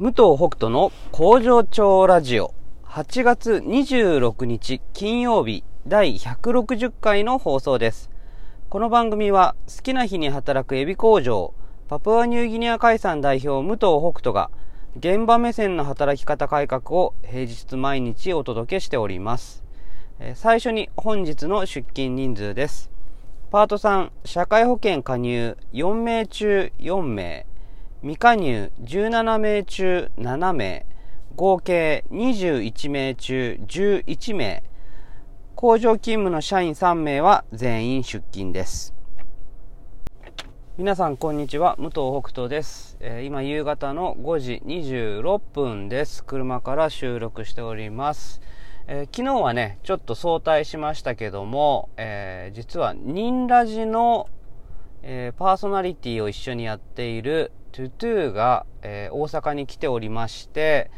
武藤北斗の工場長ラジオ8月26日金曜日第160回の放送です。この番組は好きな日に働くエビ工場パプアニューギニア海産代表武藤北斗が現場目線の働き方改革を平日毎日お届けしております。最初に本日の出勤人数です。パート3、社会保険加入4名中4名、未加入17名中7名、合計21名中11名、工場勤務の社員3名は全員出勤です。皆さんこんにちは、武藤北斗です。えー今夕方の5時26分です。車から収録しております。えー昨日はね、ちょっと早退しましたけども、えー実はニンラジの、えパーソナリティを一緒にやっているトゥトゥが、えー大阪に来ておりまして、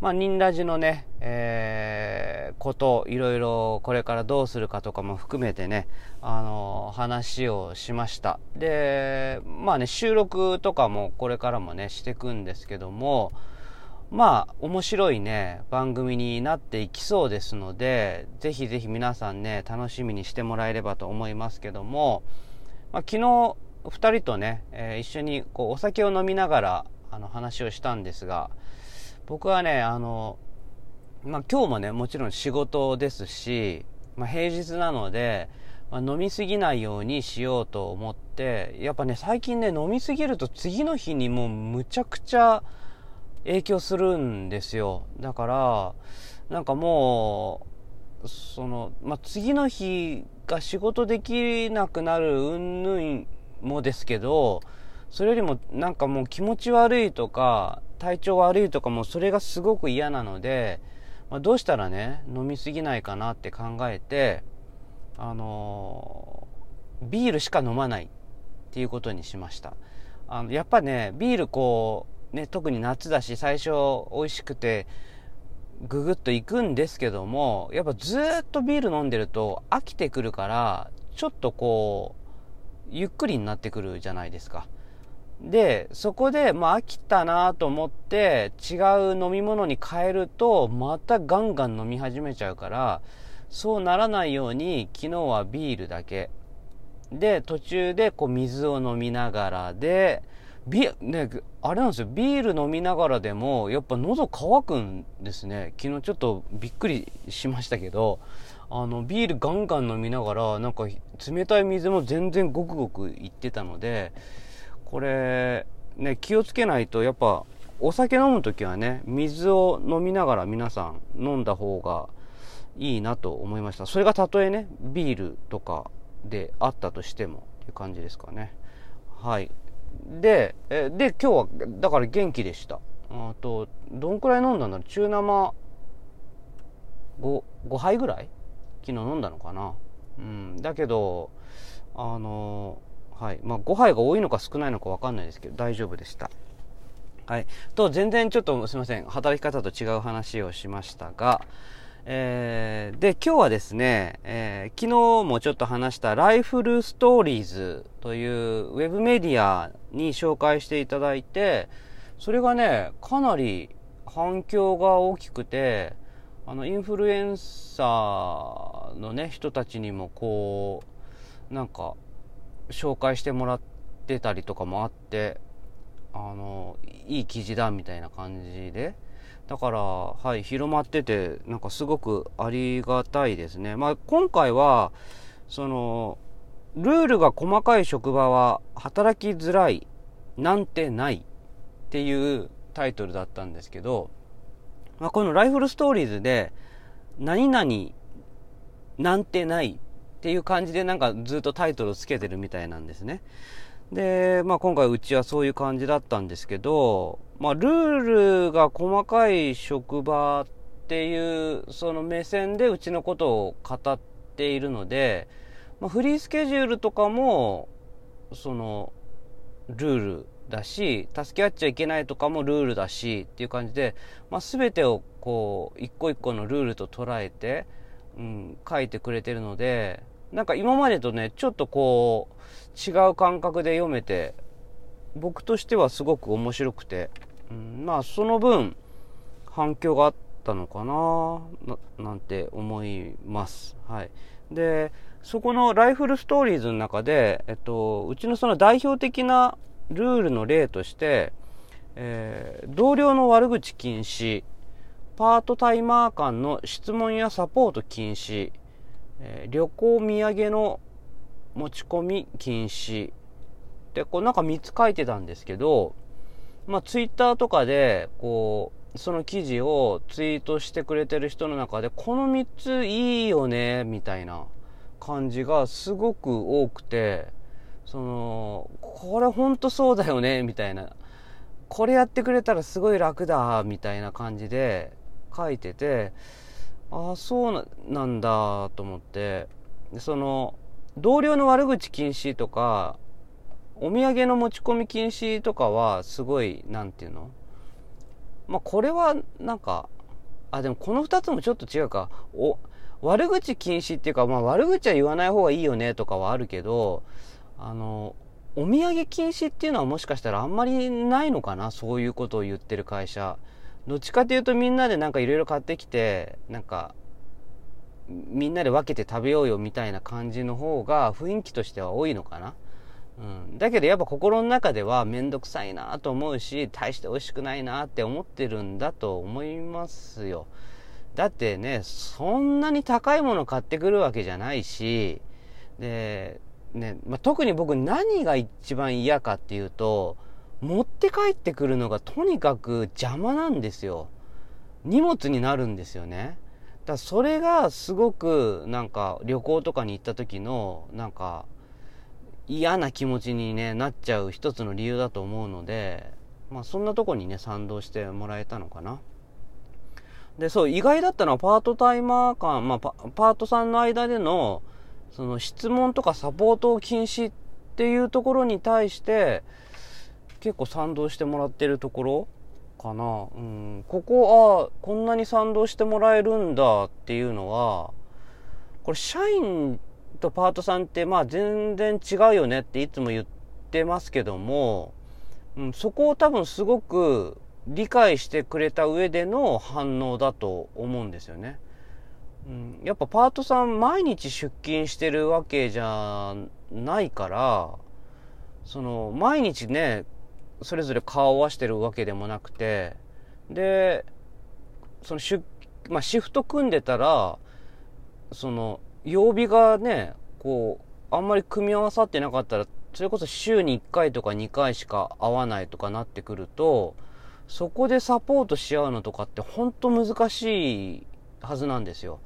まあ、ニンラジのね、えーこと、いろいろこれからどうするかとかも含めてね、あの話をしました。で、まあね、収録とかもこれからもね、していくんですけども、まあ、面白いね、番組になっていきそうですので、ぜひぜひ皆さんね、楽しみにしてもらえればと思いますけども、まあ、昨日、二人とね、えー一緒にこうお酒を飲みながらあの話をしたんですが、僕はね、あの、まあ、今日もね、もちろん仕事ですし、まあ、平日なので、まあ、飲みすぎないようにしようと思って、やっぱね、最近ね、飲みすぎると次の日にもうむちゃくちゃ影響するんですよ。だから、なんかもう、その、まあ、次の日が仕事できなくなる云々もですけど、それよりもなんかもう気持ち悪いとか、体調悪いとかもそれがすごく嫌なので、まあ、どうしたらね、飲みすぎないかなって考えて、あのービールしか飲まないっていうことにしました。あのやっぱね、ビールこう、ね、特に夏だし、最初美味しくて、ぐぐっといくんですけども、やっぱずっとビール飲んでると飽きてくるから、ちょっとこう、ゆっくりになってくるじゃないですか。で、そこで、まあ飽きたなと思って、違う飲み物に変えると、またガンガン飲み始めちゃうから、そうならないように、昨日はビールだけ。で、途中でこう水を飲みながらで、ビね、あれなんですよ、ビール飲みながらでも、やっぱ喉乾くんですね。昨日ちょっとびっくりしましたけど、あの、ビールガンガン飲みながら、なんか冷たい水も全然ごくごくいってたので、これ、ね、気をつけないと、やっぱ、お酒飲むときはね、水を飲みながら皆さん飲んだ方がいいなと思いました。それがたとえね、ビールとかであったとしてもっていう感じですかね。はい。で、えで、今日は、だから元気でした。あと、どんくらい飲んだんだろう？中生5、5杯ぐらい？昨日飲んだのかな？うん。だけど、あの、はい。まあ、5杯が多いのか少ないのかわかんないですけど、大丈夫でした。はい。と、全然ちょっとすいません。働き方と違う話をしましたが、えーで、今日はですね、えー昨日もちょっと話したライフルストーリーズというウェブメディアに紹介していただいて、それがね、かなり反響が大きくて、あの、インフルエンサーのね、人たちにもこう、なんか、紹介してもらってたりとかもあって、あの、いい記事だみたいな感じで、だから、はい、広まってて、なんかすごくありがたいですね。まあ、今回は、その、ルールが細かい職場は働きづらいなんてないっていうタイトルだったんですけど、まあ、このライフルストーリーズで、何々なんてないっていう感じでなんかずっとタイトルをつけてるみたいなんですね。で、まあ今回うちはそういう感じだったんですけど、まあルールが細かい職場っていうその目線でうちのことを語っているので、まあフリースケジュールとかも、その、ルールだし、助け合っちゃいけないとかもルールだしっていう感じで、まあ全てをこう、一個一個のルールと捉えて、うん、書いてくれてるので、なんか今までとね、ちょっとこう、違う感覚で読めて、僕としてはすごく面白くて、うん、まあその分反響があったのかななんて思います。はい。で、そこのライフルストーリーズの中で、えっと、うちのその代表的なルールの例として、えー、同僚の悪口禁止、パートタイマー間の質問やサポート禁止、えー、旅行土産の持ち込み禁止。でこうなんか3つ書いてたんですけど、まあ、ツイッターとかでこうその記事をツイートしてくれてる人の中でこの3ついいよねみたいな感じがすごく多くてそのこれほんとそうだよねみたいな。これやってくれたらすごい楽だみたいな感じで書いててああそうなんだと思って。その同僚の悪口禁止とかお土産の持ち込み禁止とかはすごい何て言うの？まあこれはなんかあでもこの2つもちょっと違うか。お悪口禁止っていうか、まあ、悪口は言わない方がいいよねとかはあるけどあのお土産禁止っていうのはもしかしたらあんまりないのかな？そういうことを言ってる会社。どっちかというとみんなでなんかいろいろ買ってきてなんかみんなで分けて食べようよみたいな感じの方が雰囲気としては多いのかな。うん、だけどやっぱ心の中では面倒くさいなと思うし大して美味しくないなって思ってるんだと思いますよ。だってねそんなに高いもの買ってくるわけじゃないしで、ねまあ、特に僕何が一番嫌かっていうと持って帰ってくるのがとにかく邪魔なんですよ。荷物になるんですよね。だそれがすごくなんか旅行とかに行った時のなんか嫌な気持ちに、ね、なっちゃう一つの理由だと思うので、まあ、そんなとこにね賛同してもらえたのかな。でそう意外だったのはパートタイマー間、まあ、パパートさんの間でのその質問とかサポートを禁止っていうところに対して結構賛同してもらってるところかな、うん、ここあこんなに賛同してもらえるんだっていうのはこれ社員とパートさんってまあ全然違うよねっていつも言ってますけども、うん、そこを多分すごく理解してくれた上での反応だと思うんですよね。うん、やっぱパートさん毎日出勤してるわけじゃないからその毎日ねそれぞれ顔を合わしてるわけでもなくてでそのシ,、まあ、シフト組んでたらその曜日がね、こう、あんまり組み合わさってなかったら、それこそ週に1回とか2回しか会わないとかなってくると、そこでサポートし合うのとかって本当難しいはずなんですよ。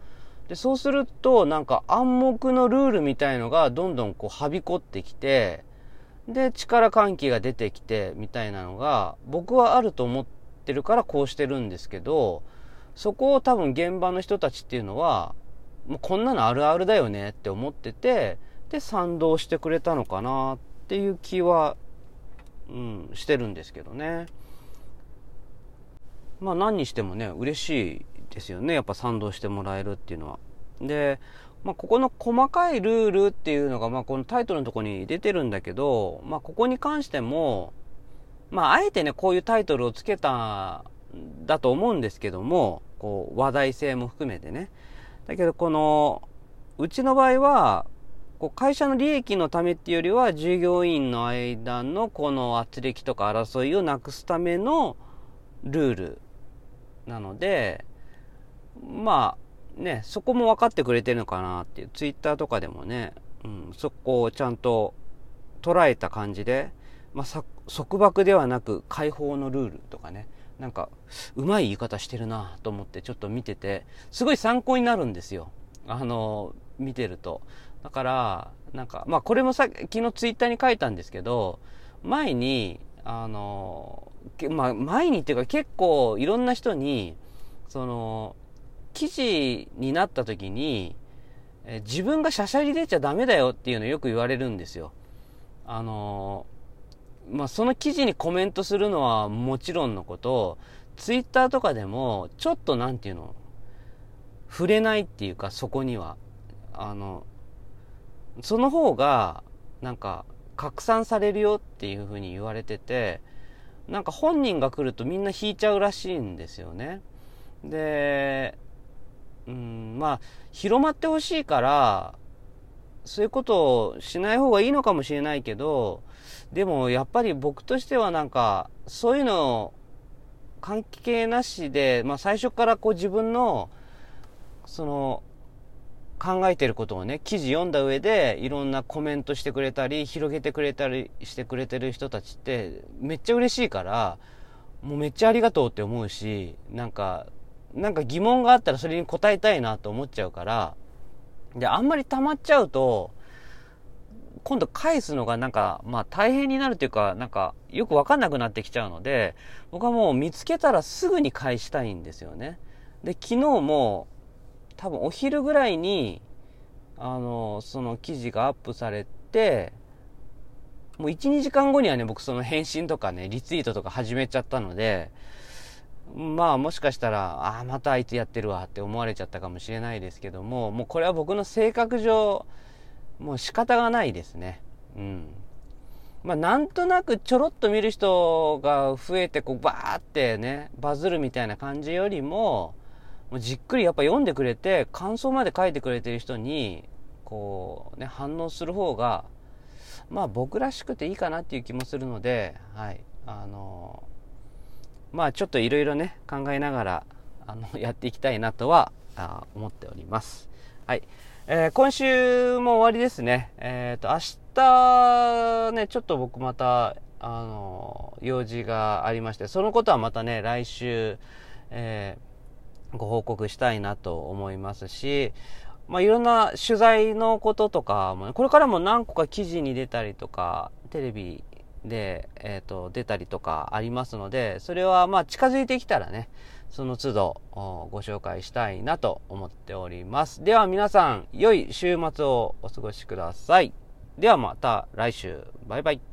で、そうすると、なんか暗黙のルールみたいのがどんどんこうはびこってきて、で、力関係が出てきて、みたいなのが、僕はあると思ってるからこうしてるんですけど、そこを多分現場の人たちっていうのは、もうこんなのあるあるだよねって思ってて、で、賛同してくれたのかなっていう気は、うん、してるんですけどね。まあ何にしてもね、嬉しいですよね。やっぱ賛同してもらえるっていうのは。で、まあ、ここの細かいルールっていうのが、まあ、このタイトルのとこに出てるんだけど、まあ、ここに関しても、まあ、あえてね、こういうタイトルをつけた、だと思うんですけども、こう、話題性も含めてね。だけどこの、うちの場合は、こう会社の利益のためっていうよりは、従業員の間のこの圧力とか争いをなくすためのルールなので、まあ、ね、そこも分かってくれてるのかなっていう、ツイッターとかでもね、うん、そこをちゃんと捉えた感じで、まあ、束縛ではなく解放のルールとかね、なんか、うまい言い方してるなと思ってちょっと見てて、すごい参考になるんですよ。あの、見てると。だから、なんか、まあこれもさ昨日ツイッターに書いたんですけど、前に、あの、まあ前にっていうか結構いろんな人に、その、記事になった時に、え自分がしゃしゃり出ちゃダメだよっていうのよく言われるんですよ。あの、まあ、その記事にコメントするのはもちろんのこと、ツイッターとかでも、ちょっとなんていうの、触れないっていうか、そこには。あの、その方が、なんか、拡散されるよっていうふうに言われてて、なんか本人が来るとみんな引いちゃうらしいんですよね。で、うん、まあ、広まってほしいから、そういうことをしない方がいいのかもしれないけど、でもやっぱり僕としてはなんか、そういうの関係なしで、まあ最初からこう自分の、その、考えてることをね、記事読んだ上で、いろんなコメントしてくれたり、広げてくれたりしてくれてる人たちって、めっちゃ嬉しいから、もうめっちゃありがとうって思うし、なんか、なんか疑問があったらそれに答えたいなと思っちゃうから、で、あんまり溜まっちゃうと、今度返すのがなんか、まあ大変になるというか、なんかよくわかんなくなってきちゃうので、僕はもう見つけたらすぐに返したいんですよね。で、昨日も多分お昼ぐらいに、あの、その記事がアップされて、もう1、2時間後にはね、僕その返信とかね、リツイートとか始めちゃったので、まあもしかしたら、ああ、またあいつやってるわって思われちゃったかもしれないですけども、もうこれは僕の性格上、もう仕方がないですね。うん。まあなんとなくちょろっと見る人が増えて、こうバーってね、バズるみたいな感じよりも、もうじっくりやっぱ読んでくれて、感想まで書いてくれてる人に、こうね、反応する方が、まあ僕らしくていいかなっていう気もするので、はい。あのまあちょっといろいろね、考えながら、あの、やっていきたいなとは、あ思っております。はい。えー、今週も終わりですね。えっ、ー、と、明日ね、ちょっと僕また、あの、用事がありまして、そのことはまたね、来週、えーご報告したいなと思いますし、まあ、いろんな取材のこととかも、ね、これからも何個か記事に出たりとか、テレビで、えっ、ー、と、出たりとかありますので、それはまあ近づいてきたらね、その都度ご紹介したいなと思っております。では皆さん、良い週末をお過ごしください。ではまた来週。バイバイ。